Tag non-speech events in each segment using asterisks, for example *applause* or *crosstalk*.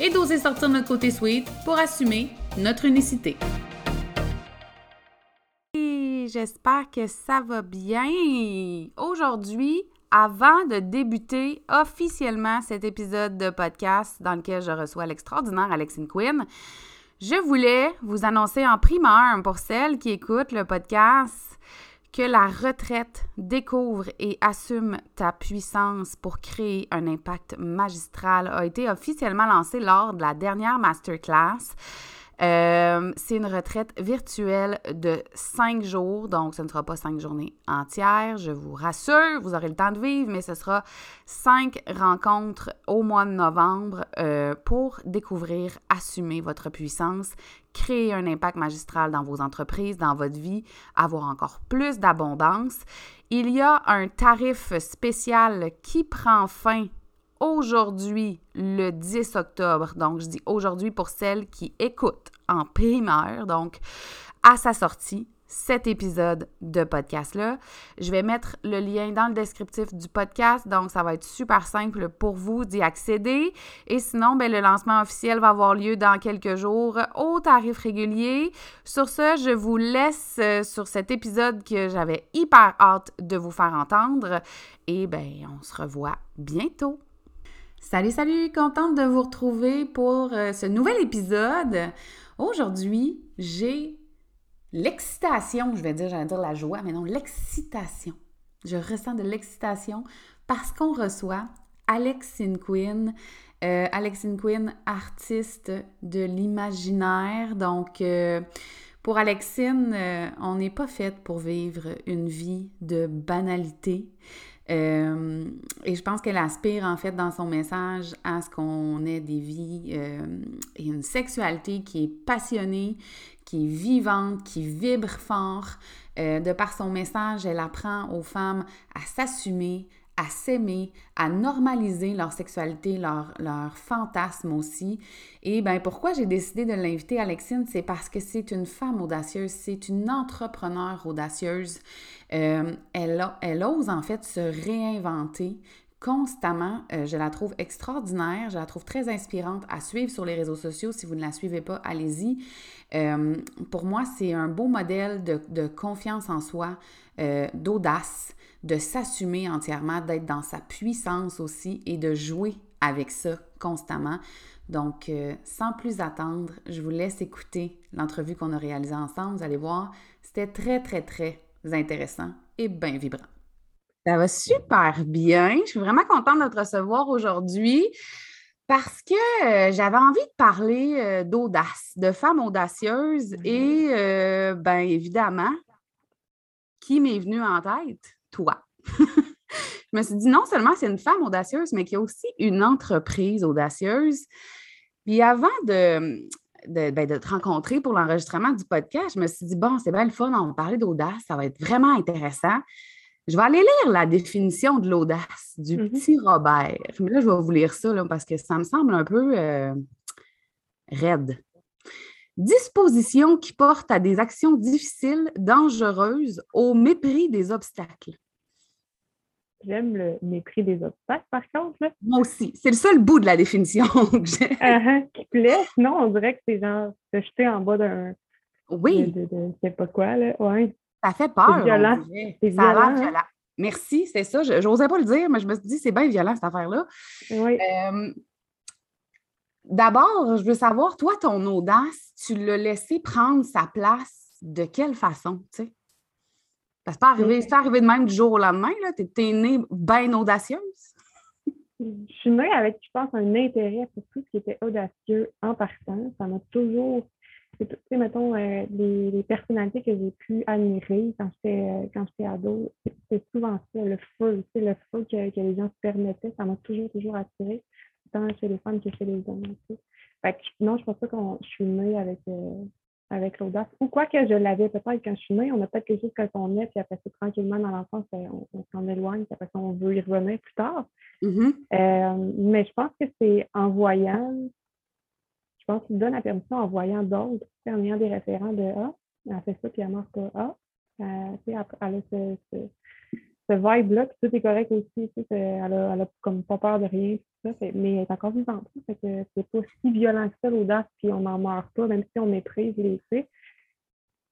et d'oser sortir notre côté sweet pour assumer notre unicité. J'espère que ça va bien. Aujourd'hui, avant de débuter officiellement cet épisode de podcast dans lequel je reçois l'extraordinaire Alexine Quinn, je voulais vous annoncer en primeur pour celles qui écoutent le podcast que la retraite découvre et assume ta puissance pour créer un impact magistral a été officiellement lancée lors de la dernière masterclass. Euh, c'est une retraite virtuelle de cinq jours, donc ce ne sera pas cinq journées entières, je vous rassure, vous aurez le temps de vivre, mais ce sera cinq rencontres au mois de novembre euh, pour découvrir, assumer votre puissance, créer un impact magistral dans vos entreprises, dans votre vie, avoir encore plus d'abondance. Il y a un tarif spécial qui prend fin aujourd'hui, le 10 octobre. Donc, je dis aujourd'hui pour celles qui écoutent en primaire, donc à sa sortie, cet épisode de podcast-là. Je vais mettre le lien dans le descriptif du podcast, donc ça va être super simple pour vous d'y accéder. Et sinon, ben, le lancement officiel va avoir lieu dans quelques jours au tarif régulier. Sur ce, je vous laisse euh, sur cet épisode que j'avais hyper hâte de vous faire entendre. Et ben, on se revoit bientôt. Salut, salut, contente de vous retrouver pour euh, ce nouvel épisode. Aujourd'hui, j'ai l'excitation, je vais dire, j'allais dire la joie, mais non, l'excitation. Je ressens de l'excitation parce qu'on reçoit Alexine Quinn. Euh, Alexine Quinn, artiste de l'imaginaire. Donc, euh, pour Alexine, on n'est pas faite pour vivre une vie de banalité. Euh, et je pense qu'elle aspire en fait dans son message à ce qu'on ait des vies euh, et une sexualité qui est passionnée, qui est vivante, qui vibre fort. Euh, de par son message, elle apprend aux femmes à s'assumer, à s'aimer, à normaliser leur sexualité, leur, leur fantasme aussi. Et bien, pourquoi j'ai décidé de l'inviter, Alexine, c'est parce que c'est une femme audacieuse, c'est une entrepreneur audacieuse. Euh, elle, elle ose en fait se réinventer constamment. Euh, je la trouve extraordinaire, je la trouve très inspirante à suivre sur les réseaux sociaux. Si vous ne la suivez pas, allez-y. Euh, pour moi, c'est un beau modèle de, de confiance en soi, d'audace de s'assumer entièrement, d'être dans sa puissance aussi et de jouer avec ça constamment. Donc, euh, sans plus attendre, je vous laisse écouter l'entrevue qu'on a réalisée ensemble. Vous allez voir, c'était très, très, très intéressant et bien vibrant. Ça va super bien. Je suis vraiment contente de te recevoir aujourd'hui parce que euh, j'avais envie de parler euh, d'audace, de femmes audacieuses et, bien évidemment, qui m'est venu en tête? Toi. *laughs* je me suis dit, non seulement c'est une femme audacieuse, mais qu'il y a aussi une entreprise audacieuse. Puis avant de, ben, de, te rencontrer pour l'enregistrement du podcast, je me suis dit, bon, c'est bien le fun, on va parler d'audace, ça va être vraiment intéressant. Je vais aller lire la définition de l'audace du mm-hmm. petit Robert. Mais là, je vais vous lire ça parce que ça me semble un peu euh, raide. Disposition qui porte à des actions difficiles, dangereuses, au mépris des obstacles. J'aime le mépris des obstacles, par contre. Moi aussi. C'est le seul bout de la définition que j'ai. Uh qui plaît. Sinon, on dirait que c'est genre se jeter en bas d'un. Oui. De, de, sais pas quoi, là. Ouais. Ça fait peur. C'est violent. C'est violent. Hein? violent. Merci, c'est ça. Je n'osais pas le dire, mais je me suis dit, c'est bien violent, cette affaire-là. Oui. Euh, D'abord, je veux savoir, toi, ton audace, tu l'as laissé prendre sa place de quelle façon, tu sais? Ça pas arrivé, c'est arrivé de même du jour au lendemain, là? Tu es, née bien audacieuse? Je suis née avec, je pense, un intérêt pour tout ce qui était audacieux en partant. Ça m'a toujours tu sais, mettons, euh, les, personnalités que j'ai pu admirer quand j'étais euh, quand j'étais ado, c'est souvent ça, le feu, tu sais, le feu que, que, les gens se permettaient, ça m'a toujours, toujours attiré tant chez les femmes que chez les hommes. Fait que, non, je pense pas que je suis née avec, euh, avec l'audace. Ou quoi que je l'avais peut-être quand je suis née, on a peut-être quelque chose quand on est, puis après ça, tranquillement dans l'enfance, ben, on, s'en éloigne, puis après ça, on veut y revenir plus tard. Mm-hmm. Euh, mais je pense que c'est en voyant, je pense qu'il donne la permission en voyant d'autres, en ayant des référents de Ah, elle fait ça, puis elle marque pas Ah. Euh, elle a ce, ce, ce vibe-là, puis tout est correct aussi. Elle a, elle a comme pas peur de rien, tout ça, mais elle est encore vivante. Fait que c'est pas si violent que ça, l'audace, puis on n'en meurt pas, même si on méprise les faits.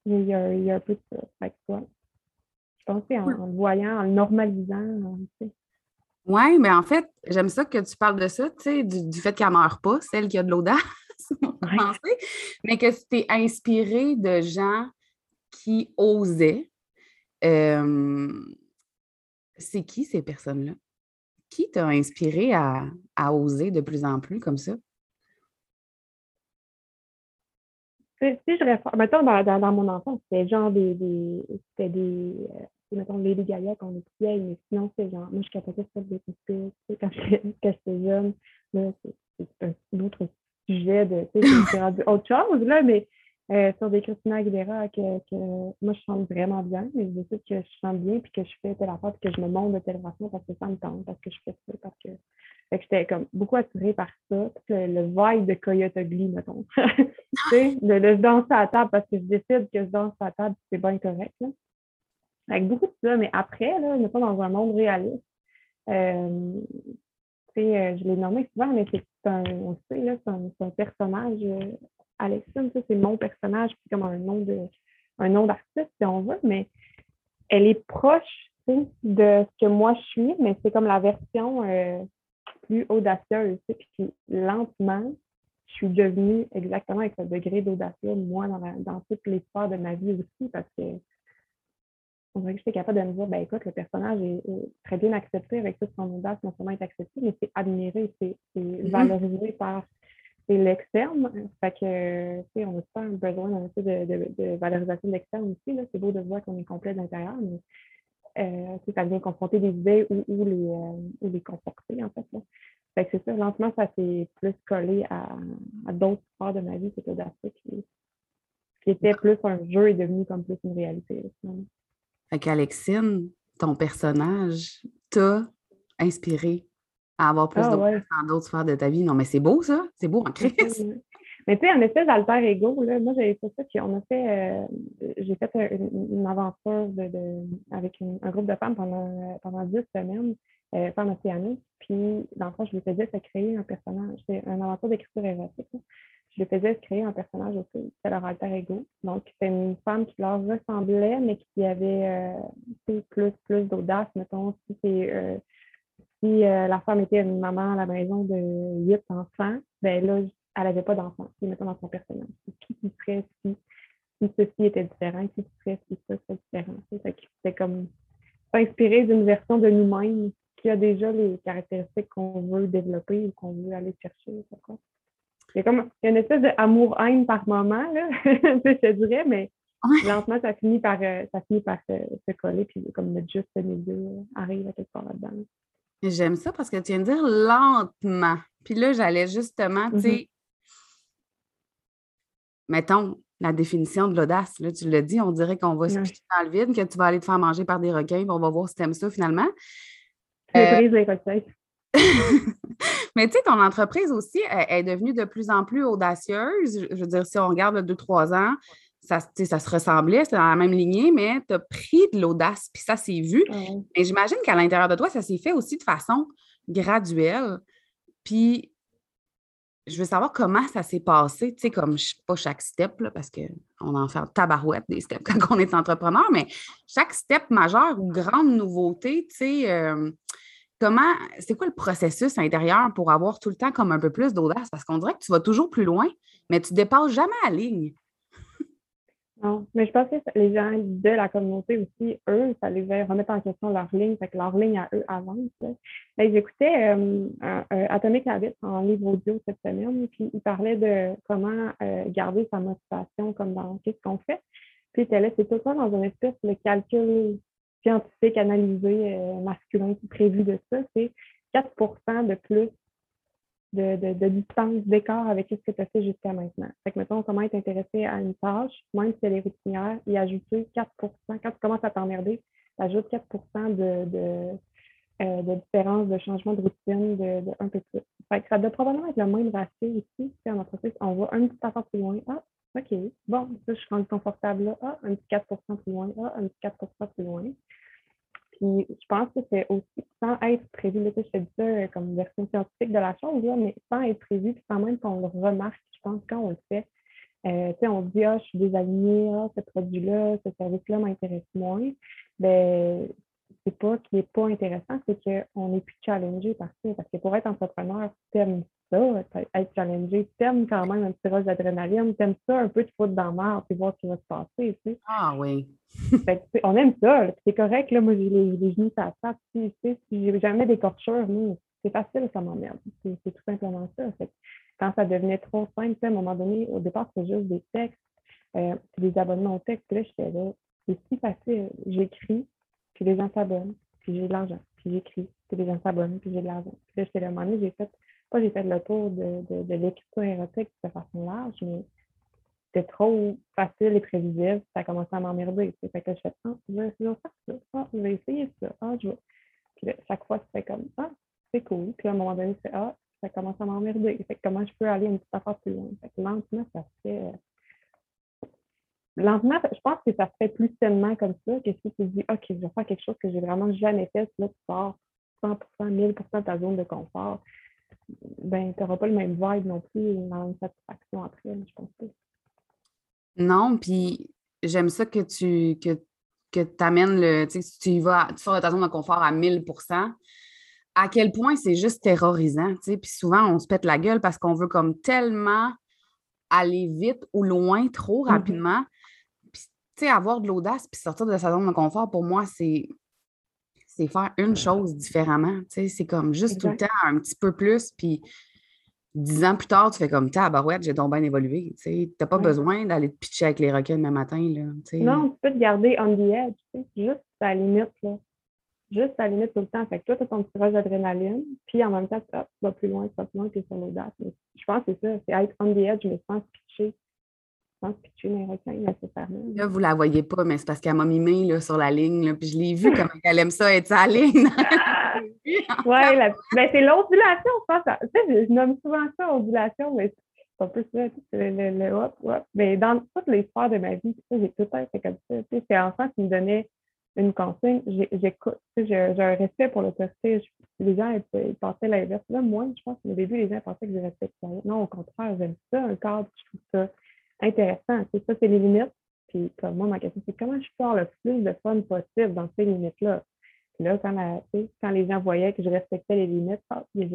Il y, a, il y a un peu de ça. Fait que, Je pense que en, en, le voyant, en le normalisant. Oui, mais en fait, j'aime ça que tu parles de ça, tu sais, du, du, fait qu'elle ne meurt pas, celle qui a de l'audace, *laughs* mais que tu t'es inspiré de gens qui osaient. Euh, c'est qui ces personnes-là? Qui t'a inspiré à, oser de plus en plus comme ça? Si je réfère, mettons, dans, mon enfance, c'était genre des, des c'était des, euh, mettons, Lady Gaga qu'on étudiait, mais sinon, c'est genre, moi, je capotais sur des petites *laughs* quand j'étais jeune, là, c'est un autre sujet de, tu sais, *laughs* autre chose, là, mais euh, sur des Christina Aguilera que, que, moi je chante vraiment bien, mais je sais que je chante bien puis que je fais telle affaire puis que je me montre de telle façon parce que ça me tente, parce que je fais ça, parce que. J'étais comme beaucoup attirée par ça, le, vibe de Coyote Ugly, mettons. *laughs* tu sais, de, de danser à table parce que je décide que je danse à table, c'est bien correct. Là. Avec beaucoup de ça, mais après, là, pas dans un monde réaliste. Euh, euh, je l'ai nommé souvent, mais c'est un, on là, c'est un, personnage Alexine, ça, c'est mon personnage, c'est comme un nom de un nom d'artiste, si on veut, mais elle est proche de ce que moi je suis, mais c'est comme la version euh, plus audacieuse. Puis lentement, je suis devenue exactement avec ce degré d'audacieux, moi, dans, dans toutes les sphères de ma vie aussi, parce que on dirait que j'étais capable de me dire, ben écoute, le personnage est, très bien accepté avec toute son audace, non seulement est accepté, mais c'est admiré, c'est mm-hmm. valorisé par c'est l'externe. Fait que, tu sais, on a pas besoin d'un peu de, de, valorisation de l'externe aussi. C'est beau de voir qu'on est complet de l'intérieur, mais euh, ça vient confronter des idées ou, ou les, euh, les conforter, en fait. Là. Fait que c'est ça, lentement, ça s'est plus collé à, à d'autres parts de ma vie, c'était audacieux. Qui, qui était plus un jeu est devenu comme plus une réalité. Là, fait qu'Alexine, ton personnage t'a inspiré à avoir plus ah, de dans d'autres sphères de ta vie. Non, mais c'est beau, ça. C'est beau en crise. Mais tu sais, en espèce d'alter ego, là, moi, j'avais fait ça, puis on a fait, euh, j'ai fait une, aventure de, de avec un groupe de femmes pendant, pendant 10 semaines, euh, femmes océaniques. Puis, dans le fond, je lui faisais se créer un personnage. C'est une aventure d'écriture érotique. Je lui faisais se créer un personnage aussi. C'était leur alter ego. Donc, c'est une femme qui leur ressemblait, mais qui avait euh, plus, plus d'audace, mettons. Si c'est euh, si euh, la femme était une maman à la maison de huit enfants, ben là, elle n'avait pas d'enfants, mettons dans son personnage. Qui qui serait si, si ceci était différent, qui serait si ça serait différent. C'était comme s'inspirer d'une version de nous-mêmes qui a déjà les caractéristiques qu'on veut développer ou qu'on veut aller chercher. Il y a comme il y a une espèce d'amour-haine par moment, là, *laughs* je te dirais, mais lentement, ça finit par, euh, ça finit par se, coller, puis comme notre juste milieu arrive à quelque part là-dedans. J'aime ça parce que tu viens de dire lentement. Puis là, j'allais justement, tu mmh sais, mettons la définition de l'audace. Là, tu l'as dit, on dirait qu'on va se pitcher dans le vide, que tu vas aller te faire manger par des requins, puis on va voir si tu aimes ça finalement. Euh... *laughs* Mais tu sais, ton entreprise aussi est devenue de plus en plus audacieuse. Je veux dire, si on regarde deux, trois ans, ça, ça se ressemblait, c'était dans la même lignée, mais tu as pris de l'audace, puis ça s'est vu. Et j'imagine qu'à l'intérieur de toi, ça s'est fait aussi de façon graduelle. Puis je veux savoir comment ça s'est passé, tu sais, comme pas chaque step, là, parce qu'on en fait tabarouette des steps *laughs* quand on est entrepreneur, mais chaque step majeur ou grande nouveauté, tu sais, euh, comment, c'est quoi le processus intérieur pour avoir tout le temps comme un peu plus d'audace? Parce qu'on dirait que tu vas toujours plus loin, mais tu dépasses jamais la ligne. Non, mais je pense que les gens de la communauté aussi, eux, ça les fait remettre en question leur ligne, fait que leur ligne à eux avance. J'écoutais euh, Atomic Habits en livre audio cette semaine, puis il parlait de comment euh, garder sa motivation comme dans qu'est-ce qu'on fait. Puis là, c'est tout ça dans une espèce de calcul scientifique analysé euh, masculin qui prévu de ça, c'est 4% de plus de, distance, d'écart avec ce que tu as fait jusqu'à maintenant. Fait que, mettons, comment être intéressé à une tâche, même si elle est routinière, et ajouter 4% Quand tu commences à t'emmerder, ajoute 4 de, de, euh, de différence, de changement de routine, de, un peu plus. Fait que ça doit probablement être le même ratio ici. En entreprise, on voit un petit affaire plus loin. Ah, OK, bon, ça, je suis rendu confortable là. Ah, un petit 4% plus loin. Ah, un petit 4% plus loin. Puis je pense que c'est aussi sans être prévu, là, je te dis ça euh, comme version scientifique de la chose, là, mais sans être prévu, sans même qu'on le remarque, je pense, quand on le fait. Euh, on dit, ah, je suis désalignée, ah, ce produit-là, ce service-là m'intéresse moins. Ben, c'est pas qu'il n'est pas intéressant, c'est qu'on n'est plus challengé par ça. Parce que pour être entrepreneur, t'aimes ça, être challengé, t'aimes quand même un petit rush d'adrénaline, t'aimes ça un peu de foutre dans mer et voir ce qui va se passer. Tu sais. Ah oui. on aime ça. C'est correct, là, moi j'ai les, les, genoux ça passe. Tu sais, si j'ai jamais d'écorchure, c'est facile, ça m'emmerde. C'est tout simplement ça. Fait quand ça devenait trop simple, à un moment donné, au départ, c'était juste des textes, euh, des abonnements au texte. Là, j'étais là, c'est si facile. J'écris, puis les gens s'abonnent, puis j'ai de l'argent, puis j'écris, puis les gens s'abonnent, puis j'ai de l'argent. Puis là, j'étais là, un j'ai fait, pas j'ai fait le tour de, de, érotique de façon large, mais c'était trop facile et prévisible, ça a commencé à m'emmerder. Fait que je fais, ah, je vais, faire ça, ah, je vais essayer ça, ah, je vais. Puis là, chaque fois, c'est comme, ah, c'est cool. Puis à un moment donné, c'est, ah, ça commence à m'emmerder. Comment je peux aller une petite affaire plus loin? Lentement, ça se fait lentement, je pense que ça se fait plus sainement comme ça que si tu dis, OK, je vais faire quelque chose que j'ai vraiment jamais fait, là, tu sors 100% 1000 de ta zone de confort, ben, tu n'auras pas le même vibe non plus dans une satisfaction après, je pense pas. Non, puis j'aime ça que tu que, que amènes le, tu sais, tu vas, tu sors de ta zone de confort à 1000% à quel point c'est juste terrorisant, tu sais, puis souvent on se pète la gueule parce qu'on veut comme tellement aller vite ou loin trop mm-hmm. rapidement sais, avoir de l'audace puis sortir de sa zone de confort, pour moi, c'est c'est faire une chose différemment. C'est comme juste tout le temps un petit peu plus. Puis dix ans plus tard, tu fais comme tabarouette, j'ai donc bien évolué. Tu n'as pas besoin d'aller te pitcher avec les requins demain matin. Là, non, tu peux te garder on the edge, juste à la limite. Là. Juste à la limite tout le temps. Fait que toi, tu as ton petit rush d'adrénaline, puis en même temps, tu vas plus loin, tu vas plus loin que sur l'audace. Je pense que c'est ça, c'est être on the edge, mais sans se pitcher Là, vous la voyez pas, mais c'est parce qu'elle m'a mimé là, sur la ligne, là, puis je l'ai vu *laughs* comme elle aime ça être sa ligne. *laughs* *laughs* oui, ben, c'est l'ondulation, je pense. Tu sais, je nomme souvent ça ondulation, mais c'est un peu ça, le, le, hop, hop. Mais dans toutes les sphères de ma vie, j'ai tout le fait comme ça. Tu sais, c'est enfant qui me donnait une consigne, j'écoute. J'ai un respect pour l'autorité. Les gens, ils, pensaient l'inverse. Là, moi, je pense qu'au début, les gens pensaient que je respectais. Non, au contraire, j'aime ça, un cadre, je trouve ça intéressant. C'est ça, c'est les limites. Puis comme moi, ma question, c'est comment je peux avoir le plus de fun possible dans ces limites-là? Puis là, quand, les gens voyaient que je respectais les limites, ah, ils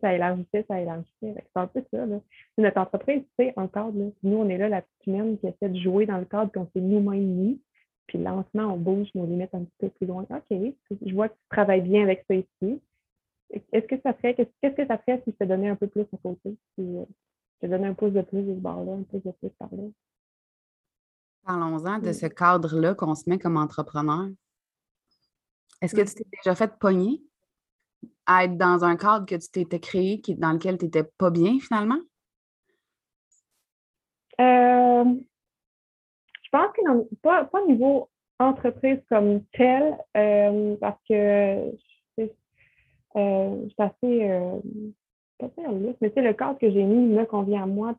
ça élargissait, ça élargissait. C'est un peu ça. Là. Notre entreprise, c'est un cadre. Là. Nous, on est là, la petite humaine qui essaie de jouer dans le cadre qu'on s'est nous-mêmes mis. Puis lentement, on bouge nos limites un petit peu plus loin. OK, je vois que tu travailles bien avec ça ici. Est-ce que ça ferait, qu'est-ce que ça ferait si je te donnais un peu plus à côté? Euh, je donne un pouce de plus de ce bord-là, un pouce de plus par là. Parlons-en de ce cadre-là qu'on se met comme entrepreneur. Est-ce que tu t'es déjà fait pogner à être dans un cadre que tu t'étais créé qui, dans lequel tu n'étais pas bien finalement? Euh, je pense que pas, pas au niveau entreprise comme tel, euh, parce que euh, je suis assez mais le cadre que j'ai mis me convient à moi,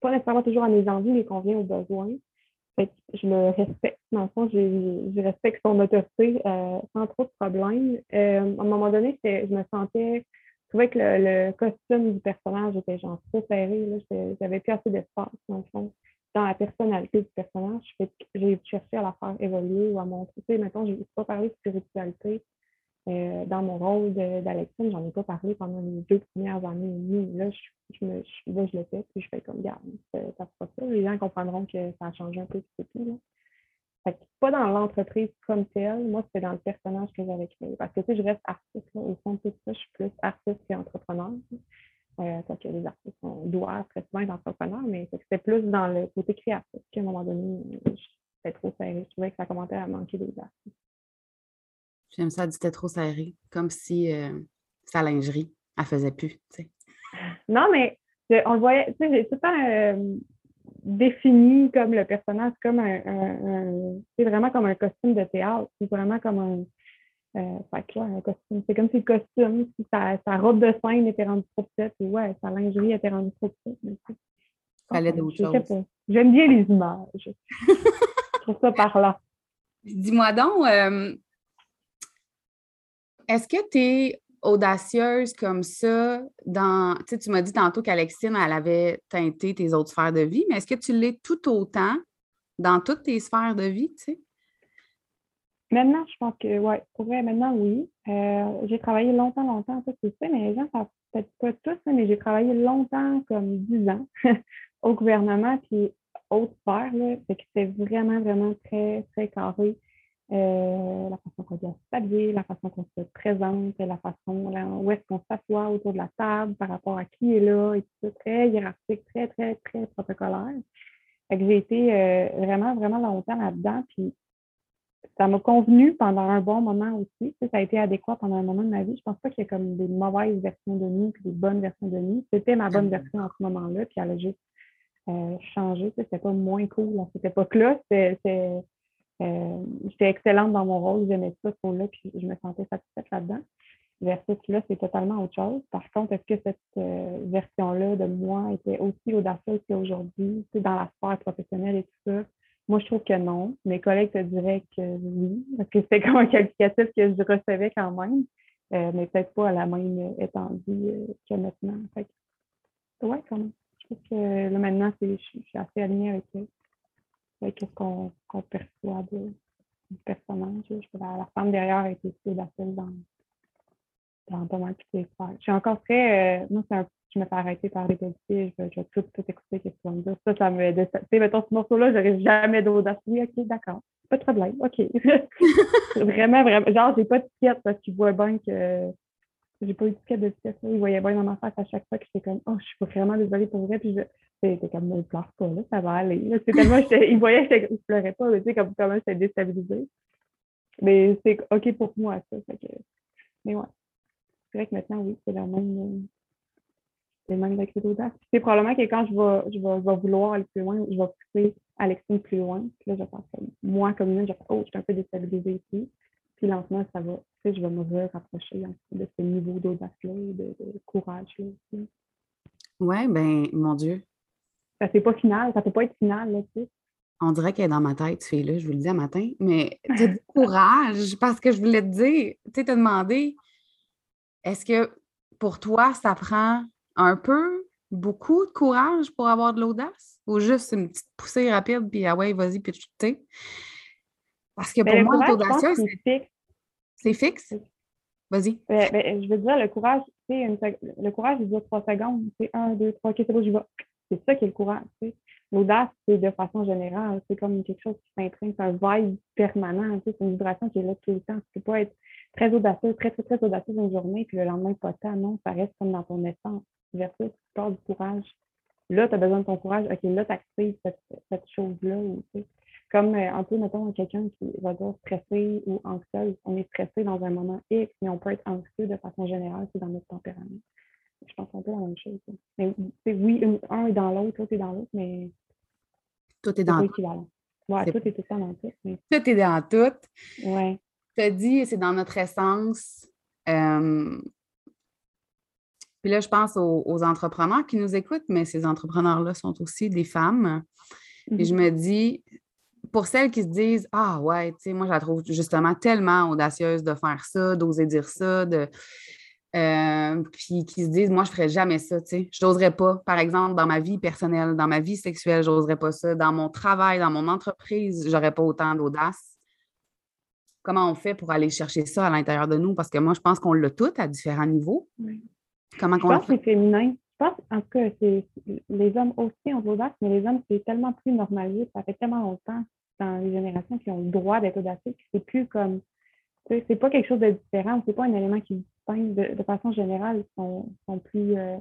pas nécessairement toujours à mes envies, mais convient aux besoins. je le respecte. Dans le fond, je, respecte son autorité euh, sans trop de problèmes. Euh, à un moment donné, je me sentais, je trouvais que le, costume du personnage était genre trop serré. J'avais plus assez d'espace, dans le fond. Dans la personnalité du personnage, j'ai cherché à la faire évoluer ou à montrer. Mettons, je ne pas parler de spiritualité euh, dans mon rôle d'Alexine, j'en ai pas parlé pendant les deux premières années et demie. Là, je, je le fais, puis je fais comme, garde, ça pas ça. Les gens comprendront que ça a changé un peu, c'est tout. Fait que pas dans l'entreprise comme telle, moi, c'est dans le personnage que j'avais créé. Parce que, tu sais, je reste artiste. Au fond de tout ça, je suis plus artiste qu'entrepreneur. Euh, que les artistes, on doit très souvent être entrepreneur, mais c'était plus dans le côté créatif qu'à un moment donné, c'était trop serré. Je trouvais que ça commençait à manquer des artistes. J'aime ça, dit trop serré, comme si euh, sa lingerie elle faisait plus. Non, mais on le voyait, tu sais, j'ai tout le temps euh, défini comme le personnage comme un, c'est vraiment comme un costume de théâtre. C'est vraiment comme un. Euh, un costume. C'est comme si le costume, si sa, robe de scène était rendue trop petite, et ouais, sa lingerie était rendue trop petite. Fallait d'autres choses. J'aime bien les images. *laughs* je trouve ça parlant. Dis-moi donc, euh, est-ce que tu es audacieuse comme ça dans. Tu sais, tu m'as dit tantôt qu'Alexine, elle avait teinté tes autres sphères de vie, mais est-ce que tu l'es tout autant dans toutes tes sphères de vie, tu sais? Maintenant, je pense que oui. Pour vrai, maintenant, oui. Euh, j'ai travaillé longtemps, longtemps, ça, tu sais, mais les gens ne peut-être pas tous, mais j'ai travaillé longtemps, comme 10 ans, *laughs* au gouvernement, puis haute sphère, là. Fait c'était vraiment, vraiment très, très carré. Euh, la façon qu'on doit s'habiller, la façon qu'on se présente, la façon là, où est-ce qu'on s'assoit autour de la table par rapport à qui est là, et tout ça, très hiérarchique, très, très, très protocolaire. j'ai été euh, vraiment, vraiment longtemps là-dedans, puis ça m'a convenu pendant un bon moment aussi. Ça a été adéquat pendant un moment de ma vie. Je pense pas qu'il y ait comme des mauvaises versions de nous puis des bonnes versions de nous. C'était ma bonne version en ce moment-là, puis elle a juste euh, changé. C'était pas moins cool à cette époque-là. C'était euh, j'étais excellente dans mon rôle, j'aimais ça, ce rôle-là, puis je me sentais satisfaite là-dedans. Versus là, c'est totalement autre chose. Par contre, est-ce que cette euh, version-là de moi était aussi audacieuse qu'aujourd'hui, dans la sphère professionnelle et tout ça? Moi, je trouve que non. Mes collègues te diraient que oui, parce que c'était *laughs* comme un qualificatif que je recevais quand même, euh, mais peut-être pas à la même étendue que maintenant. Fait ouais, quand même. Je trouve que là, maintenant, je suis assez alignée avec qu'est-ce qu'on perçoit du personnage. la, femme derrière est aussi audacieuse dans, dans pas mal toutes les sphères. Je suis encore très. Euh, moi, c'est un je me fais arrêter par les policiers, je vais, je vais tout, tout écouter ce qu'ils vont me dire. Ça, ça me. Tu sais, mettons, ce morceau-là, j'aurais jamais d'audace. Oui, OK, d'accord. Pas de problème. OK. *laughs* *laughs* vraiment, vraiment. Genre, j'ai pas de ticket parce qu'ils voient bien que j'ai pas eu de ticket de pièce. Ils voyaient bien dans ma face à chaque fois que j'étais comme, oh, je suis vraiment désolée pour vrai. Puis je, c'était comme, ne pleure pas, là, ça va aller. C'est tellement, ils voyaient que je pleurais pas, tu sais, comme comment j'étais déstabilisée. Mais c'est OK pour moi, ça. Mais ouais. C'est vrai que maintenant, oui, c'est la même. C'est le même d'audace. C'est probablement que quand je vais, je, vais, vouloir aller plus loin, je vais pousser Alexine plus loin. Puis là, je pense que moi, comme une, je vais oh, je suis un peu déstabilisée ici. Puis lentement, ça va, tu sais, je vais me rapprocher de ce niveau d'audace-là, de, de courage-là aussi. Ouais, ben, mon Dieu, ça c'est pas final, ça peut pas être final, là, tu sais. On dirait qu'elle est dans ma tête, tu là je vous le dis à matin, mais *laughs* tu du courage parce que je voulais te dire, tu sais, te demander, est-ce que pour toi, ça prend un peu, beaucoup de courage pour avoir de l'audace? Ou juste une petite poussée rapide, puis ah ouais, vas-y, puis tu sais? Parce que ben, pour moi, l'audace, c'est fixe. C'est fixe? Vas-y. Ben, ben, je veux dire, le courage, c'est le courage, il dure trois secondes. C'est un, deux, trois, c'est bon, j'y vais. C'est ça qui est le courage. L'audace, c'est de façon générale, c'est comme quelque chose qui s'imprime, c'est un vibe permanent, c'est une vibration qui est là tout le temps. Tu peux pas être très audacieux, très, très, très audacieux une journée, puis le lendemain, pas tant, non, ça reste comme dans ton essence. Versus, tu pars du courage. Là, tu as besoin de ton courage, ok, là, tu actives cette, chose-là. Comme euh, un peu, mettons, quelqu'un qui va dire stressé ou anxieux. On est stressé dans un moment X, mais on peut être anxieux de façon générale, c'est dans notre tempérament je pense un peu la même chose. Mais, oui, un est dans l'autre, l'autre est dans l'autre, mais. Tout est dans tout. Ouais, tout est tout dans tout. Tout est dans tout. Ouais. Tu as dit, c'est dans notre essence. Euh, puis là, je pense aux, entrepreneurs qui nous écoutent, mais ces entrepreneurs-là sont aussi des femmes. Et je mm-hmm. me dis, pour celles qui se disent Ah ouais, tu sais, moi, je la trouve justement tellement audacieuse de faire ça, d'oser dire ça, de euh, puis qui se disent, moi, je ne ferais jamais ça, tu sais. Je n'oserais pas, par exemple, dans ma vie personnelle, dans ma vie sexuelle, je n'oserais pas ça. Dans mon travail, dans mon entreprise, je n'aurais pas autant d'audace. Comment on fait pour aller chercher ça à l'intérieur de nous? Parce que moi, je pense qu'on l'a tout à différents niveaux. Comment je pense que c'est féminin. Je pense, en tout cas, les hommes aussi ont de l'audace, mais les hommes, c'est tellement plus normalisé. Ça fait tellement longtemps dans les générations qui ont le droit d'être audacieux c'est plus comme c'est pas quelque chose de différent, c'est pas un élément qui distingue de, de façon générale, ils sont, plus euh,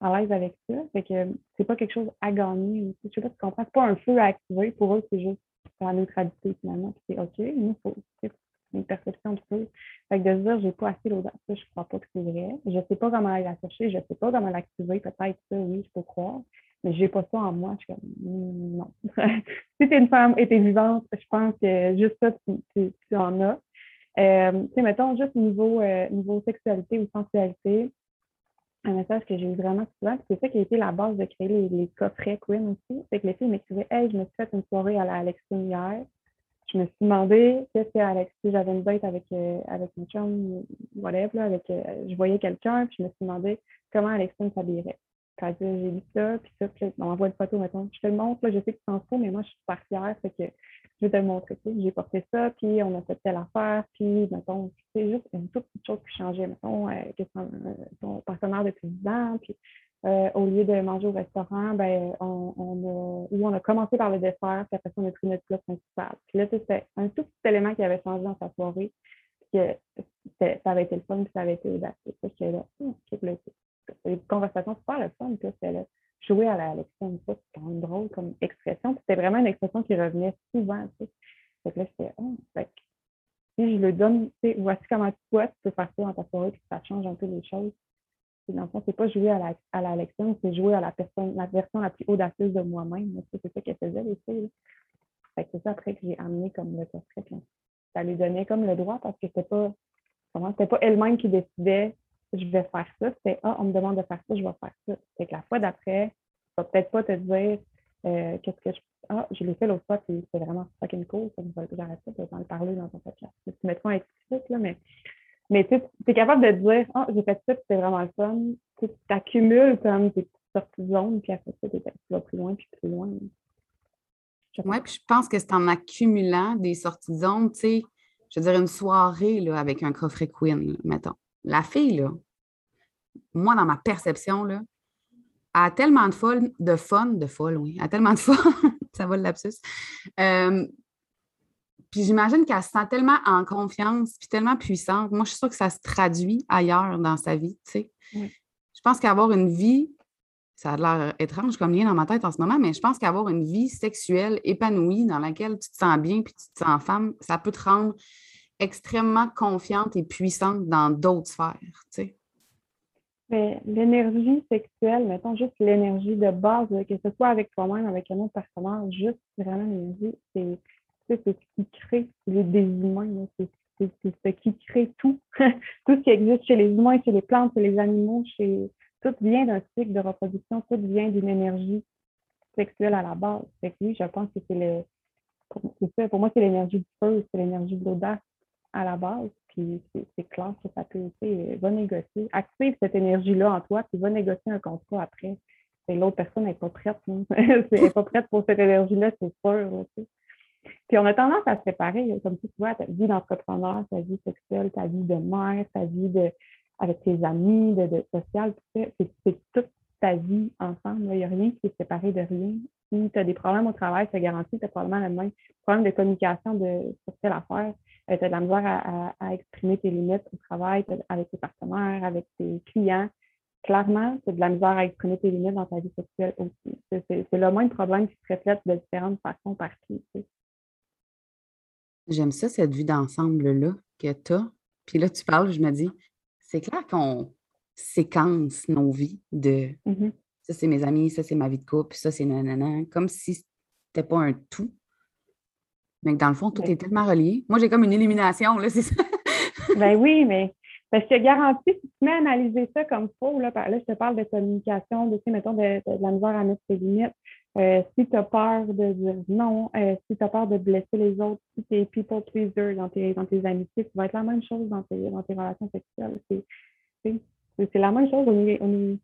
à l'aise avec ça. Fait que c'est pas quelque chose à gagner. Je sais pas si tu comprends, c'est pas un feu à activer. Pour eux, c'est juste la neutralité finalement. C'est OK. Nous, c'est une perception de feu. Fait que de se dire, j'ai pas assez l'audace, je crois pas que c'est vrai. Je sais pas comment aller la chercher, je sais pas comment l'activer. Peut-être ça, oui, je peux croire. Mais j'ai pas ça en moi. Je suis comme, hmm, non. *laughs* si t'es une femme et t'es vivante, je pense que juste ça, tu, tu, en as. Euh, tu sais, mettons, juste niveau, euh, niveau sexualité ou sensualité, un message que j'ai eu vraiment souvent, c'est ça qui a été la base de créer les, les coffrets Queen aussi. C'est que les filles m'écrivaient Hey, je me suis fait une soirée à la Alexine hier. Je me suis demandé qu'est-ce que Alex, si j'avais une date avec, euh, avec mon chum, whatever, là, avec, je voyais quelqu'un, puis je me suis demandé comment Alexine s'habillerait. Quand j'ai lu ça, puis ça, puis on m'envoie une photo, mettons. Je te le montre, là, je sais que tu t'en fous, mais moi, je suis super fière, fait que je vais te le montrer. J'ai porté ça, puis on a fait telle affaire, puis, mettons, c'est juste une toute petite chose qui changeait. Mettons, euh, que ton, ton, partenaire depuis 10 ans, puis euh, au lieu de manger au restaurant, ben, on, a, on a commencé par le dessert, puis après ça, on a pris notre plat principal. Puis là, c'était un tout petit élément qui avait changé dans sa soirée, puis que ça avait été le fun, puis ça avait été audacieux. Puis là, hum, c'est une conversation super le fun, là jouer à la lecture, c'est quand même drôle comme expression. C'était vraiment une expression qui revenait souvent. Tu là, j'étais, oh, je le donne, tu voici comment toi, tu peux faire ça dans ta soirée, puis ça change un peu les choses. Dans le fond, c'est pas jouer à la, à c'est jouer à la personne, la version la plus audacieuse de moi-même. C'est ça qu'elle faisait, les filles. Fait que c'est ça après que j'ai amené comme le portrait. Ça lui donnait comme le droit parce que c'était pas, comment, c'était pas elle-même qui décidait je vais faire ça. C'était Ah, on me demande de faire ça, je vais faire ça. Fait que la fois d'après, tu vas peut-être pas te dire euh, qu'est-ce que je. Ah, je l'ai fait l'autre fois, puis c'est vraiment fucking cool. Ça me j'arrête pas de parler dans ton podcast. Tu mets pas explicite, là, mais, mais tu es capable de dire Ah, j'ai fait ça, puis c'est vraiment le fun. Tu accumules comme tes petites sorties de zone, puis après ça, tu vas plus loin, puis plus loin. Oui, puis je pense que c'est en accumulant des sorties de zone, tu sais, je veux dire, une soirée là, avec un coffret Queen, mettons la fille, là, moi, dans ma perception, là, a tellement de, folle, de fun, de folle, oui, a tellement de fun, *laughs* ça va le lapsus. Euh, puis j'imagine qu'elle se sent tellement en confiance, puis tellement puissante. Moi, je suis sûre que ça se traduit ailleurs dans sa vie, tu sais. Je pense qu'avoir une vie, ça a l'air étrange comme lien dans ma tête en ce moment, mais je pense qu'avoir une vie sexuelle épanouie dans laquelle tu te sens bien puis tu te sens femme, ça peut te rendre extrêmement confiante et puissante dans d'autres sphères, tu sais. Mais l'énergie sexuelle, mettons juste l'énergie de base, que ce soit avec toi-même, avec un autre personnage, juste vraiment l'énergie, c'est ce qui crée les, des humains, c'est ce qui crée tout. *laughs* tout ce qui existe chez les humains, chez les plantes, chez les animaux, chez tout vient d'un cycle de reproduction, tout vient d'une énergie sexuelle à la base. Je pense que c'est le. Pour, pour moi, c'est l'énergie du feu, c'est l'énergie de l'audace, à la base, puis c'est clair que ça peut, tu va négocier. Active cette énergie-là en toi, puis va négocier un contrat après. L'autre personne n'est pas prête. *laughs* elle n'est pas prête pour cette énergie-là, c'est sûr. Puis on a tendance à se séparer, comme tu vois, ta vie d'entrepreneur, ta vie sexuelle, ta vie de mère, ta vie de, avec tes amis, de, de social, c'est toute ta vie ensemble. Il n'y a rien qui est séparé de rien. Si tu as des problèmes au travail, c'est garanti, tu as probablement le même problème de communication de, sur telle affaire. Euh, tu as de la misère à, exprimer tes limites au travail, avec tes partenaires, avec tes clients. Clairement, tu as de la misère à exprimer tes limites dans ta vie sexuelle aussi. C'est le même problème qui se reflète de différentes façons partout. J'aime ça, cette vue d'ensemble-là que tu as. Puis là, tu parles, je me dis, c'est clair qu'on séquence nos vies de mm-hmm. ça, c'est mes amis, ça, c'est ma vie de couple, ça, c'est nanana, comme si c'était pas un tout. Mais dans le fond, tout est tellement relié. Moi, j'ai comme une élimination, là, c'est ça. ben oui, *laughs* mais parce que garanti, si tu te mets à analyser ça comme faux, là, là, je te parle de communication, de, mettons, de, la misère à mettre tes limites. Euh, si tu as peur de dire non, euh, si tu as peur de blesser les autres, si tu es people pleaser dans tes, dans tes amitiés, ça va être la même chose dans tes, dans tes relations sexuelles. C'est la même chose, on est, on est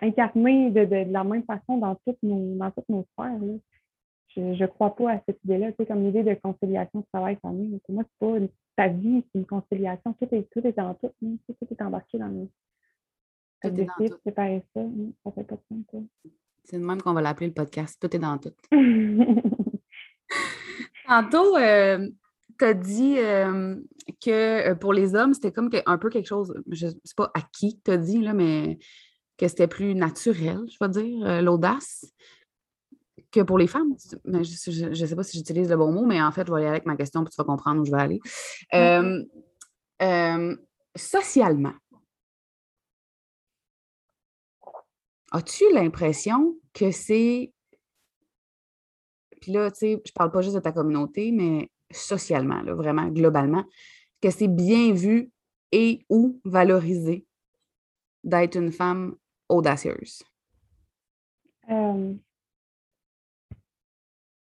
incarné de, de, la même façon dans toutes nos, dans toutes nos sphères. Là je ne crois pas à cette idée-là. Tu sais, comme l'idée de conciliation travail-famille. Pour moi, c'est pas une, ta vie, c'est une conciliation. Tout est, tout est dans tout. Hein. Tout, est embarqué dans nous. Tout séparer ça, hein. ça fait pas de sens. C'est de même qu'on va l'appeler le podcast. Tout est dans tout. *laughs* Tantôt, euh, tu as dit euh, que euh, pour les hommes, c'était comme un peu quelque chose, je ne sais pas à qui tu as dit, là, mais que c'était plus naturel, je vais dire, l'audace que pour les femmes. je ne sais pas si j'utilise le bon mot, mais en fait, je vais aller avec ma question, puis tu vas comprendre où je vais aller. Euh, socialement, as-tu l'impression que c'est. Puis là, tu sais, je parle pas juste de ta communauté, mais socialement, là, vraiment, globalement, que c'est bien vu et ou valorisé d'être une femme audacieuse? Euh,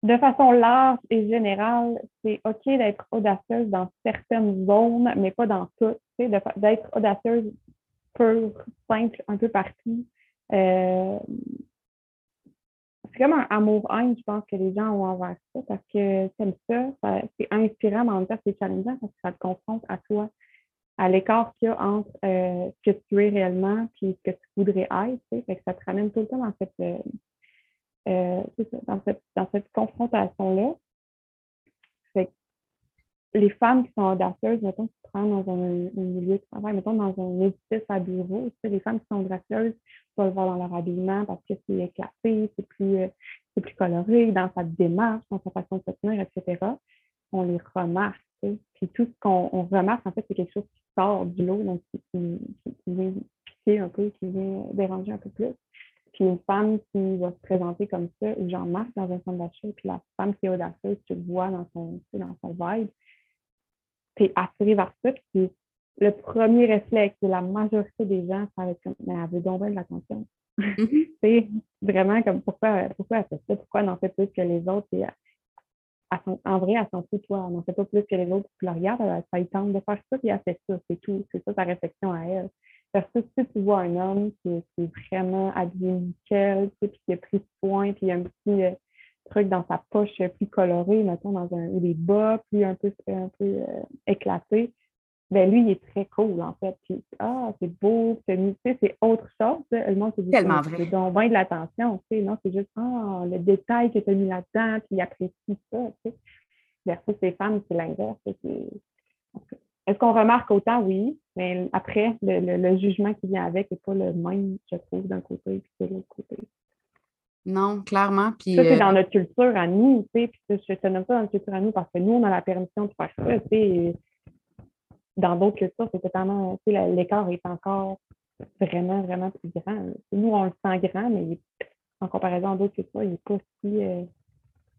de façon large et générale, c'est OK d'être audacieuse dans certaines zones, mais pas dans toutes. D'être audacieuse pure, simple, un peu partout. Euh, c'est comme un amour-haine, je pense, que les gens ont envers ça, parce que c'est ça, c'est inspirant, mais en même temps, c'est challengeant parce que ça te confronte à toi, à l'écart qu'il y a entre euh, ce que tu es réellement et ce que tu voudrais être. Ça te ramène tout le temps dans cette, euh, euh, dans cette, confrontation-là. les femmes qui sont audacieuses, mettons, qui se dans un, milieu de travail, mettons, dans un édifice à bureau, les femmes qui sont audacieuses, le voir dans leur habillement parce que c'est éclaté, c'est plus, euh, c'est plus coloré, dans sa démarche, dans sa façon de se tenir, etc. On les remarque. Puis tout ce qu'on remarque, en fait, c'est quelque chose qui sort du lot, donc qui, qui, qui vient piquer un peu, qui vient déranger un peu plus. Puis une femme qui va se présenter comme ça, ou j'en marque dans un centre d'achat, puis la femme qui est audacieuse, tu le vois dans son, dans son vibe, tu es attiré vers ça, puis le premier réflexe de la majorité des gens, ça va être comme, mais elle veut donc de l'attention. *laughs* c'est vraiment comme, pourquoi, pourquoi elle fait ça? Pourquoi elle n'en fait plus que les autres? Et en vrai, elle s'en fout, toi. Elle n'en fait pas plus que les autres. Tu la regardes, elle, ça tente de faire ça, puis elle fait ça. C'est tout. C'est ça ta réflexion à elle. Parce que si tu vois un homme qui, est vraiment habillé nickel, puis qui a pris soin, puis il a un petit euh, truc dans sa poche plus coloré, mettons, dans un, ou des bas plus un peu, un peu euh, éclatés, ben lui, il est très cool, en fait. Puis, ah, c'est beau, c'est c'est autre chose. Le monde se dit, Tellement vrai. C'est donc bien de l'attention, tu sais. Non, c'est juste, ah, le détail que tu as mis là-dedans, puis il apprécie ça, tu sais. Versus les femmes, c'est l'inverse. Est-ce qu'on remarque autant? Oui, mais après, le, jugement qui vient avec n'est pas le même, je trouve, d'un côté et de l'autre côté. Non, clairement. Puis, ça, c'est euh, dans notre culture à nous, tu sais, puis je te nomme ça dans notre culture à nous parce que nous, on a la permission de faire ça, tu sais. Dans d'autres cultures, c'est totalement, tu sais, l'écart est encore vraiment, vraiment plus grand. Nous, on le sent grand, mais en comparaison à d'autres cultures, il n'est pas si... Euh,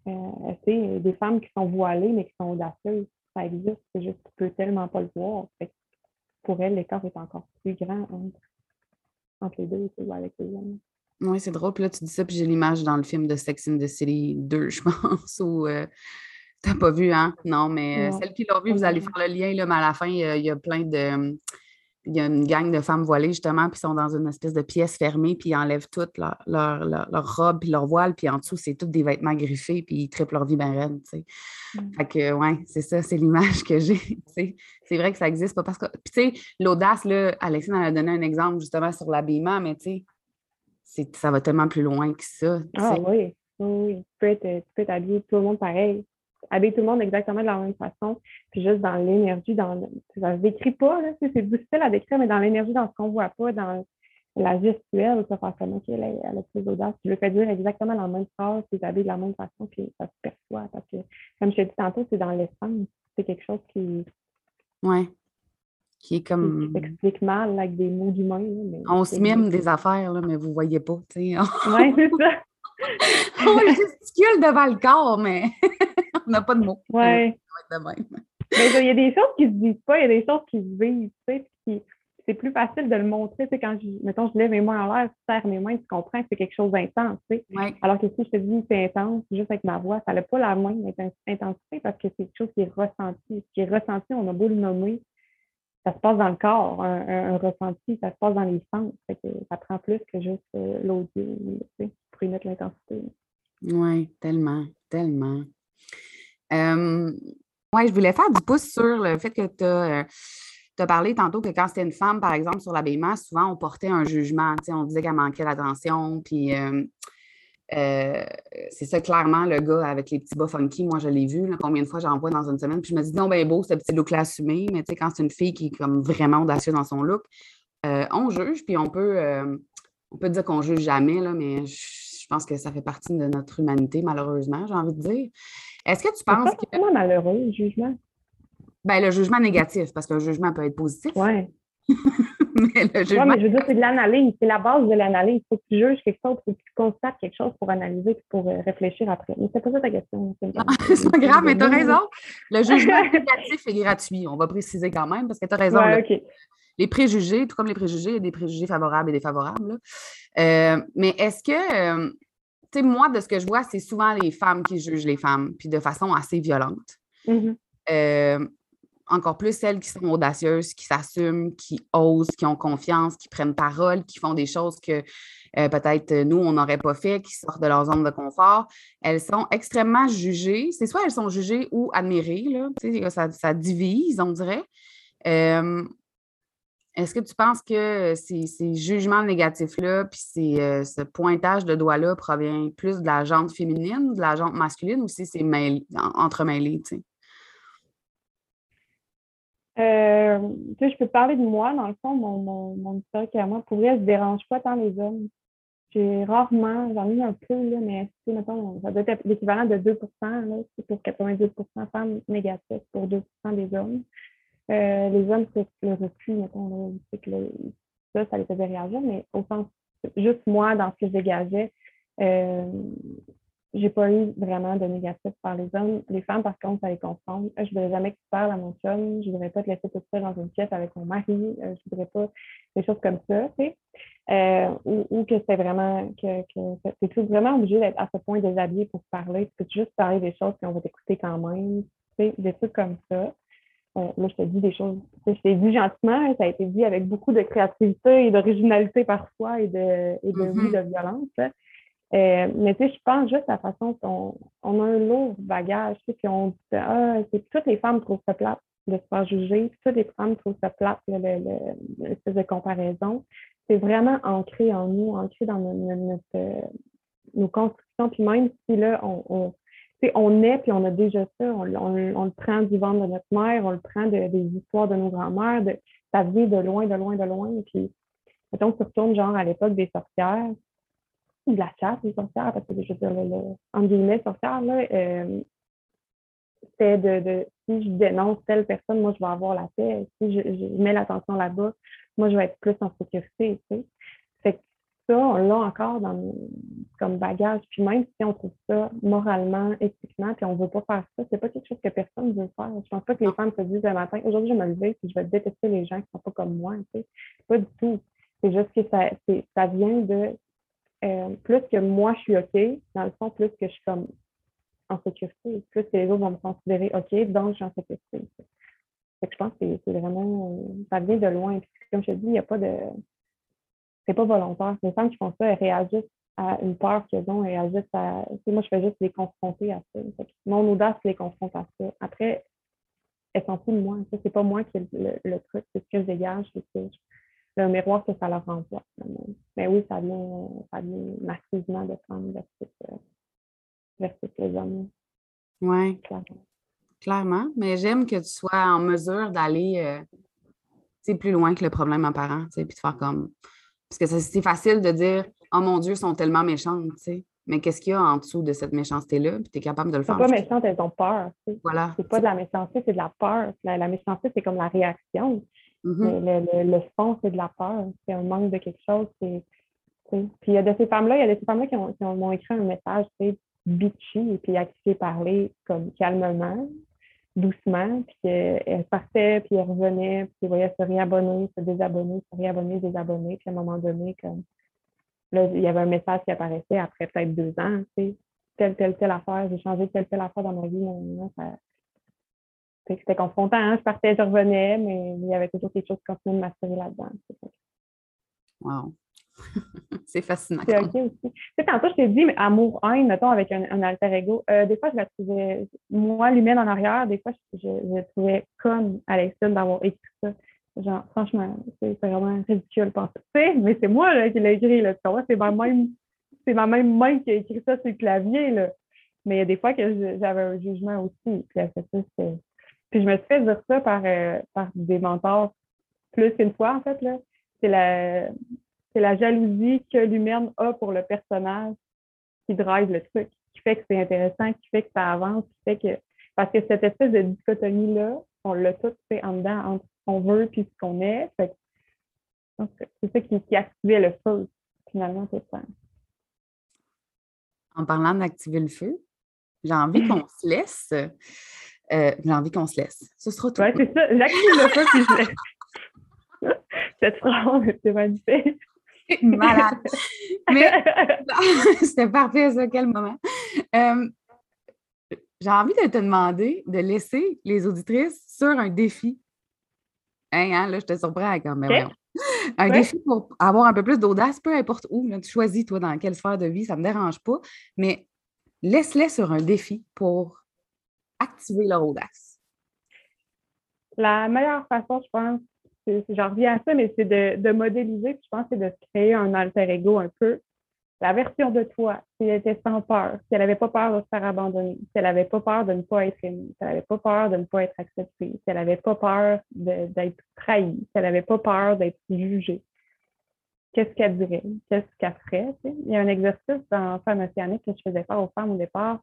euh, des femmes qui sont voilées, mais qui sont audacieuses ça existe, c'est juste que tu peux tellement pas le voir. pour elle, l'écart est encore plus grand entre, les deux, ou avec les hommes. Oui, c'est drôle. Puis là, tu dis ça, puis j'ai l'image dans le film de Sex in the City 2, je *laughs* pense, où euh, t'as pas vu, hein? Non, mais euh, celle qui l'a vu, vous allez faire le lien, là, mais à la fin, il y a plein de il y a une gang de femmes voilées, justement, puis sont dans une espèce de pièce fermée, puis ils enlèvent toutes leur, leur, leur, robe, puis leur voile, puis en dessous, c'est tous des vêtements griffés, puis ils trippent leur vie ben raide, tu sais. Mm. Fait que, ouais, c'est ça, c'est l'image que j'ai, *laughs* C'est vrai que ça existe pas parce que, puis tu sais, l'audace, là, Alexine en a donné un exemple, justement, sur l'habillement, mais tu sais, ça va tellement plus loin que ça. Ah oui, oui, tu peux, être, tu peux t'habiller tout le monde pareil habiller tout le monde exactement de la même façon, puis juste dans l'énergie, dans ça se décrit pas, c'est difficile à décrire, mais dans l'énergie, dans ce qu'on voit pas, dans la gestuelle, ça fait comme, OK, elle, elle a plus d'audace. Tu le fais dire exactement dans la même phrase, tu habillé de la même façon, puis ça se perçoit. Parce que, comme je t'ai dit tantôt, c'est dans l'essence. C'est quelque chose qui. Ouais. Qui est comme. Qui s'explique mal avec des mots d'humain. On se mime des affaires, là, mais vous voyez pas, tu sais. oui, c'est ça. On gesticule devant le corps, mais *laughs* on n'a pas de mots. Oui. il y a des choses qui se disent pas, il y a des choses qui se vivent, tu sais, puis c'est plus facile de le montrer, tu sais, quand je, mettons, je lève mes mains en l'air, je serre mes mains, tu comprends que c'est quelque chose d'intense, tu sais. Alors que si je te dis c'est intense, juste avec ma voix, ça n'a pas la même intensité parce que c'est quelque chose qui est ressenti. Ce qui est ressenti, on a beau le nommer, ça se passe dans le corps, un, ressenti, ça se passe dans les sens. Que ça prend plus que juste euh, l'audio, pour y mettre l'intensité. Oui, tellement, tellement. Euh, oui, je voulais faire du pouce sur le fait que tu as, euh, parlé tantôt que quand c'était une femme, par exemple, sur l'habillement, souvent on portait un jugement. On disait qu'elle manquait d'attention. Puis euh, c'est ça, clairement, le gars avec les petits bas funky, moi je l'ai vu, combien de fois j'en vois dans une semaine. Puis je me dis, non, ben beau, ce petit look-là assumé. Mais tu sais, quand c'est une fille qui est comme vraiment audacieuse dans son look, on juge, puis on peut, on peut dire qu'on juge jamais, là, mais je pense que ça fait partie de notre humanité, malheureusement, j'ai envie de dire. Est-ce que tu penses que. C'est malheureux, le jugement? Ben, le jugement négatif, parce qu'un jugement peut être positif. Oui. *laughs* mais le mais je veux dire, c'est de l'analyse. C'est la base de l'analyse. Il faut que tu juges quelque chose, il faut que tu constates quelque chose pour analyser et pour euh, réfléchir après. Mais c'est pas ça ta question. C'est *laughs* pas grave, mais tu as raison. Le *laughs* jugement négatif est gratuit. On va préciser quand même, parce que tu as raison. Ouais. Les préjugés, tout comme les préjugés, il y a des préjugés favorables et défavorables. Euh, mais est-ce que, euh, tu sais, moi, de ce que je vois, c'est souvent les femmes qui jugent les femmes, puis de façon assez violente. Mhm. Euh, encore plus celles qui sont audacieuses, qui s'assument, qui osent, qui ont confiance, qui prennent parole, qui font des choses que euh, peut-être nous, on n'aurait pas fait, qui sortent de leur zone de confort. Elles sont extrêmement jugées. C'est soit elles sont jugées ou admirées, là. Ça, divise, on dirait. Euh, est-ce que tu penses que ces, ces jugements négatifs-là, puis ces, euh, ce pointage de doigt-là provient plus de la jante féminine, de la jante masculine, ou si c'est mêlé- en- entremêlé, tu sais? Euh, tu je peux parler de moi, dans le fond, mon, mon, mon historique à moi. Pour vrai, je dérange pas tant les hommes. J'ai rarement, j'en ai eu un peu, là, mais tu sais, ça doit être l'équivalent de 2 là, pour 92% femmes négatives pour 2% des hommes. Euh, les hommes, c'est le refus, mettons, là, que ça, ça les faisait réagir, mais au sens, juste moi, dans ce que je dégageais, euh, j'ai pas eu vraiment de négatif par les hommes. Les femmes, par contre, ça les confond. Je voudrais jamais que tu parles à mon chum. Je ne voudrais pas te laisser toute seule dans une pièce avec mon mari. Euh, je ne voudrais pas des choses comme ça, tu sais. Euh, ou, ou que c'est vraiment que, que tu es tout vraiment obligé d'être à ce point déshabillé pour parler. Tu peux juste parler des choses qu'on va t'écouter quand même. Tu sais, des trucs comme ça. Euh, là, je te dis des choses. Je t'ai dit gentiment, ça a été dit avec beaucoup de créativité et d'originalité parfois et de, et de, oui, Mhm. de violence. Euh, mais tu sais, je pense juste à la façon qu'on on a un lourd bagage, tu sais, puis on dit ah, toutes les femmes trouvent ça plate de se faire juger, toutes les femmes trouvent ça plate, le- le- le- l'espèce de comparaison. C'est vraiment ancré en nous, ancré dans notre, notre- nos constructions, puis même si là, on, on, on est, puis on a déjà ça, on, on- le prend du ventre de notre mère, on le prend de- des histoires de nos grands-mères, de, ça vient de loin, de loin, de loin, puis mettons tu retournes genre à l'époque des sorcières, ou de la chasse des sorcières, parce que je veux dire, le, le, entre guillemets, sorcière, là, euh, c'était de, de si je dénonce telle personne, moi je vais avoir la paix. Si je, je mets l'attention là-bas, moi je vais être plus en sécurité. Tu sais. Fait que ça, on l'a encore dans comme bagage. Puis même si on trouve ça moralement, éthiquement, puis on ne veut pas faire ça, c'est pas quelque chose que personne ne veut faire. Je pense pas que les femmes se disent le matin, aujourd'hui je vais me lever puis je vais détester les gens qui sont pas comme moi. Tu sais. Pas du tout. C'est juste que ça, c'est- ça vient de euh, plus que moi je suis OK, dans le fond, plus que je suis comme en sécurité, plus que les autres vont me considérer OK, donc je suis en sécurité. que je pense que c'est- vraiment, euh, ça vient de loin. Puis comme je te dis, il n'y a pas de, c'est pas volontaire. Les femmes qui font ça, elles réagissent à une peur qu'elles ont, elles réagissent à, moi je fais juste les confronter à ça. Mon audace les confronte à ça. Après, elles s'en foutent de moi. C'est pas moi qui ai le, truc, c'est ce que je dégage, le miroir que ça leur renvoie. Mais oui, ça vient, ça vient massivement de femmes versus, euh, versus les hommes, Oui, clairement. clairement. Mais j'aime que tu sois en mesure d'aller euh, plus loin que le problème apparent, puis de faire comme. Parce que c'est facile de dire Oh mon Dieu, ils sont tellement méchantes, tu sais. Mais qu'est-ce qu'il y a en dessous de cette méchanceté-là? Puis tu es capable de le Elles sont faire. pas méchantes, elles ont peur. Voilà. C'est pas de la méchanceté, c'est de la peur. La, la méchanceté, c'est comme la réaction. Mhm. Mais le, le, le fond, c'est de la peur. C'est un manque de quelque chose. C'est. Puis il y a de ces femmes-là, il y a de ces femmes-là qui, ont, qui ont- m'ont écrit un message, sais, bitchy, et puis à qui j'ai parlé comme calmement, doucement, puis qu'elles partaient, puis elles revenaient, puis elles voyaient se réabonner, se désabonner, se réabonner, désabonner, puis à un moment donné, comme là, il y avait un message qui apparaissait après peut-être deux ans, tu sais, telle, telle, telle affaire, j'ai changé telle, telle affaire dans ma vie, non, non, ça, c'était confrontant, hein? je partais, je revenais, mais il y avait toujours quelque chose qui continuait de m'assurer là-dedans. Wow. *laughs* c'est fascinant. C'est OK aussi. Tu sais, tantôt, je t'ai dit, mais amour-haine, mettons, avec un, un alter ego. Euh, des fois, je la trouvais, moi, l'humaine en arrière, des fois, je, je, je la trouvais conne, Alexine, d'avoir écrit ça. Genre, franchement, c'est vraiment ridicule. Tu sais, mais c'est moi là, qui l'ai écrit, là. Tu comprends? C'est ma *laughs* même, c'est ma même main qui a écrit ça sur le clavier, là. Mais il y a des fois que j'avais un jugement aussi. Puis, après ça, c'est- puis je me suis fait dire ça par, euh, par des mentors plus qu'une fois, en fait, là. C'est la, c'est la jalousie que l'humaine a pour le personnage qui drive le truc, qui fait que c'est intéressant, qui fait que ça avance, qui fait que. Parce que cette espèce de dichotomie-là, on l'a tout fait en dedans entre ce qu'on veut puis ce qu'on est. c'est ça qui, qui activait le feu, finalement, tout ça. En parlant d'activer le feu, j'ai envie qu'on se laisse. Euh, j'ai envie qu'on se laisse. Ce sera tout. Oui, c'est ça. J'active le feu puis je laisse. Cette phrase, c'est magnifique. Malade. Mais *laughs* c'était parfait, ça. Quel moment. Euh, j'ai envie de te demander de laisser les auditrices sur un défi. Hein, hein là, je te surprends quand même. Un défi pour avoir un peu plus d'audace, peu importe où. tu choisis, toi, dans quelle sphère de vie, ça ne me dérange pas. Mais laisse-les sur un défi pour activer leur audace. La meilleure façon, je pense, j'en reviens à ça, mais c'est de, de, modéliser, je pense, c'est de créer un alter ego un peu la version de toi, si elle était sans peur, si elle n'avait pas peur de se faire abandonner, si elle n'avait pas peur de ne pas être aimée, si elle n'avait pas peur de ne pas être acceptée, si elle n'avait pas peur d'être trahie, si elle n'avait pas peur d'être jugée, qu'est-ce qu'elle dirait? Qu'est-ce qu'elle ferait? Il y a un exercice dans Femme océanique que je faisais faire aux femmes au départ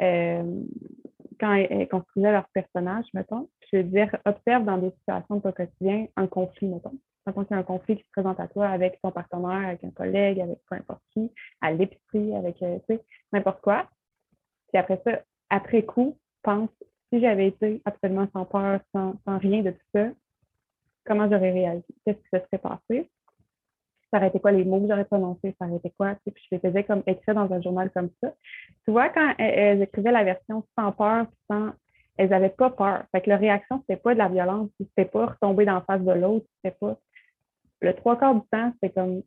quand elles, construisaient leur personnage, mettons. Je veux dire, observe dans des situations de ton quotidien un conflit, mettons quand il y a un conflit qui se présente à toi avec ton partenaire, avec un collègue, avec peu importe qui, à l'épicerie, avec euh, n'importe quoi. Puis après ça, après coup, pense si j'avais été absolument sans peur, sans, rien de tout ça, comment j'aurais réagi? Qu'est-ce qui se serait passé? Ça aurait quoi les mots que j'aurais prononcés? Ça aurait quoi? Puis je les faisais comme écrire dans un journal comme ça. Tu vois, quand elles, écrivaient la version sans peur, sans elles n'avaient pas peur. Fait que leur réaction, c'était pas de la violence, c'était pas retomber dans la face de l'autre, c'était pas le trois quarts du temps, c'est comme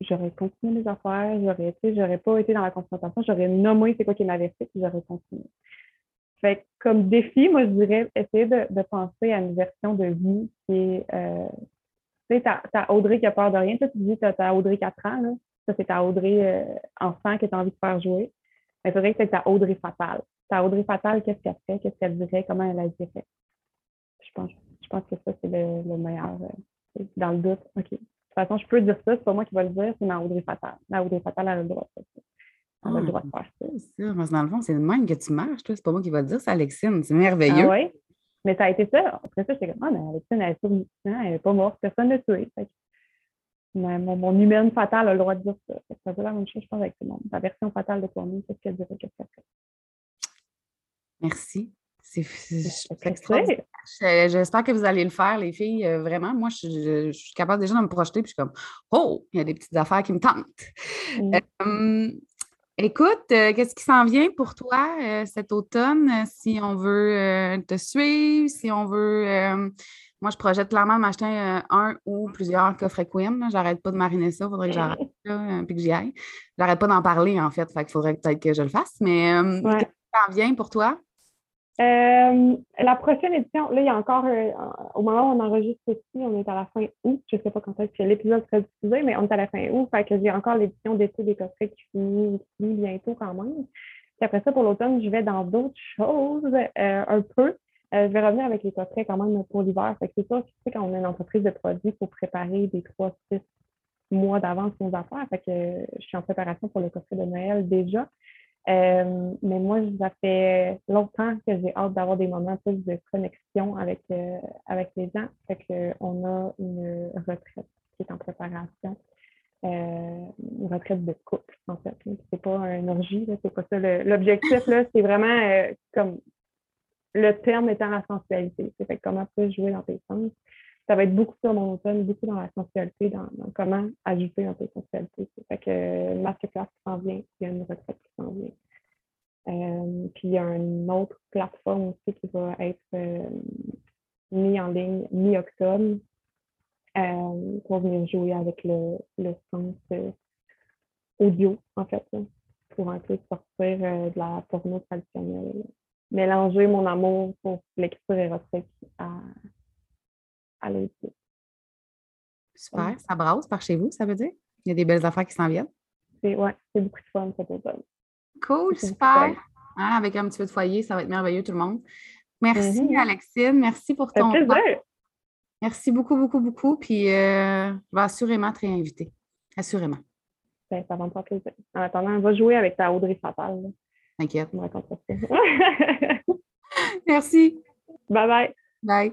j'aurais continué mes affaires, j'aurais été, j'aurais pas été dans la confrontation, j'aurais nommé c'est quoi qui m'avait fait, puis j'aurais continué. Fait comme défi, moi, je dirais essayer de, de penser à une version de vie qui est. Euh, tu sais, t'as Audrey qui a peur de rien. Toi, tu dis t'as ta Audrey 4 ans, là. Ça, c'est ta Audrey euh, enfant que tu as envie de faire jouer. Mais c'est vrai que c'est ta Audrey fatale. Ta Audrey fatale, qu'est-ce qu'elle fait? Qu'est-ce qu'elle dirait? Comment elle agirait? Je pense, je pense que ça, c'est le, le meilleur. Euh, dans le doute, OK. De toute façon, je peux dire ça, c'est pas moi qui vais le dire, c'est ma Audrey Fatal. Ma Audrey Fatal a le droit de faire ça. Elle a le droit de faire ça. C'est ça. Dans le fond, c'est le même que tu marches, toi. C'est pas moi qui vais le dire, c'est Alexine. C'est merveilleux. Ah oui. Mais ça a été ça. Après ça, j'étais comme, ah, mais Alexine, elle est elle n'est pas morte, personne ne l'a tuée. mon, mon, humaine fatale a le droit de dire ça. Ça veut la même chose, je pense, avec tout le monde. Ta version fatale de toi-même, c'est ce qu'elle dirait, qu'elle fait? Merci. J'espère que vous allez le faire, les filles. Euh, vraiment, moi, je, suis capable déjà de me projeter. Puis je suis comme, oh, il y a des petites affaires qui me tentent. Écoute, euh, qu'est-ce qui s'en vient pour toi euh, cet automne? Si on veut te suivre, si on veut. moi, je projette clairement de m'acheter un ou plusieurs coffrets Queen. J'arrête pas de mariner ça. Il faudrait que j'arrête *laughs* puis que j'y aille. J'arrête pas d'en parler, en fait. Fait qu'il faudrait peut-être que je le fasse. Mais qu'est-ce qui s'en vient pour toi? Euh, la prochaine édition, là, il y a encore, euh, au moment où on enregistre ici, on est à la fin août. Je ne sais pas quand est-ce que l'épisode sera diffusé, mais on est à la fin août. Fait que j'ai encore l'édition d'été des coffrets qui finit, bientôt quand même. Puis après ça, pour l'automne, je vais dans d'autres choses euh, un peu. je vais revenir avec les coffrets quand même pour l'hiver. Fait que c'est ça, tu sais, quand on a une entreprise de produits, pour préparer des trois, six mois d'avance nos affaires. Fait que je suis en préparation pour le coffret de Noël déjà. Euh, mais moi, ça fait longtemps que j'ai hâte d'avoir des moments plus de connexion avec, euh, avec les gens. Fait qu'on a une retraite qui est en préparation. Euh, une retraite de couple, en fait. C'est pas un orgie, c'est pas ça. L'objectif, c'est vraiment comme le terme étant la sensualité. Fait comment plus jouer dans tes sens? Ça va être beaucoup sur mon automne, beaucoup dans la sensualité, dans, comment ajouter un peu de sensualité. Fait que euh, masterclass qui s'en vient, il y a une retraite qui s'en vient. Euh, puis il y a une autre plateforme aussi qui va être euh, mise en ligne mi-octobre pour venir jouer avec le, le sens audio, en fait, pour un peu sortir de la porno traditionnelle. Mélanger mon amour pour l'écriture érotique à aller Super, ça brasse par chez vous, ça veut dire? Il y a des belles affaires qui s'en viennent? Oui, c'est beaucoup de fun cet automne. Cool, super. Hein, avec un petit peu de foyer, ça va être merveilleux tout le monde. Merci mm-hmm. Alexine, merci pour ton temps. Merci beaucoup, beaucoup, beaucoup. Puis euh, je vais assurément te réinviter. Assurément. Ben, ça va me faire plaisir. En attendant, on va jouer avec ta Audrey Fatal. T'inquiète. *laughs* Merci. Bye bye. Bye.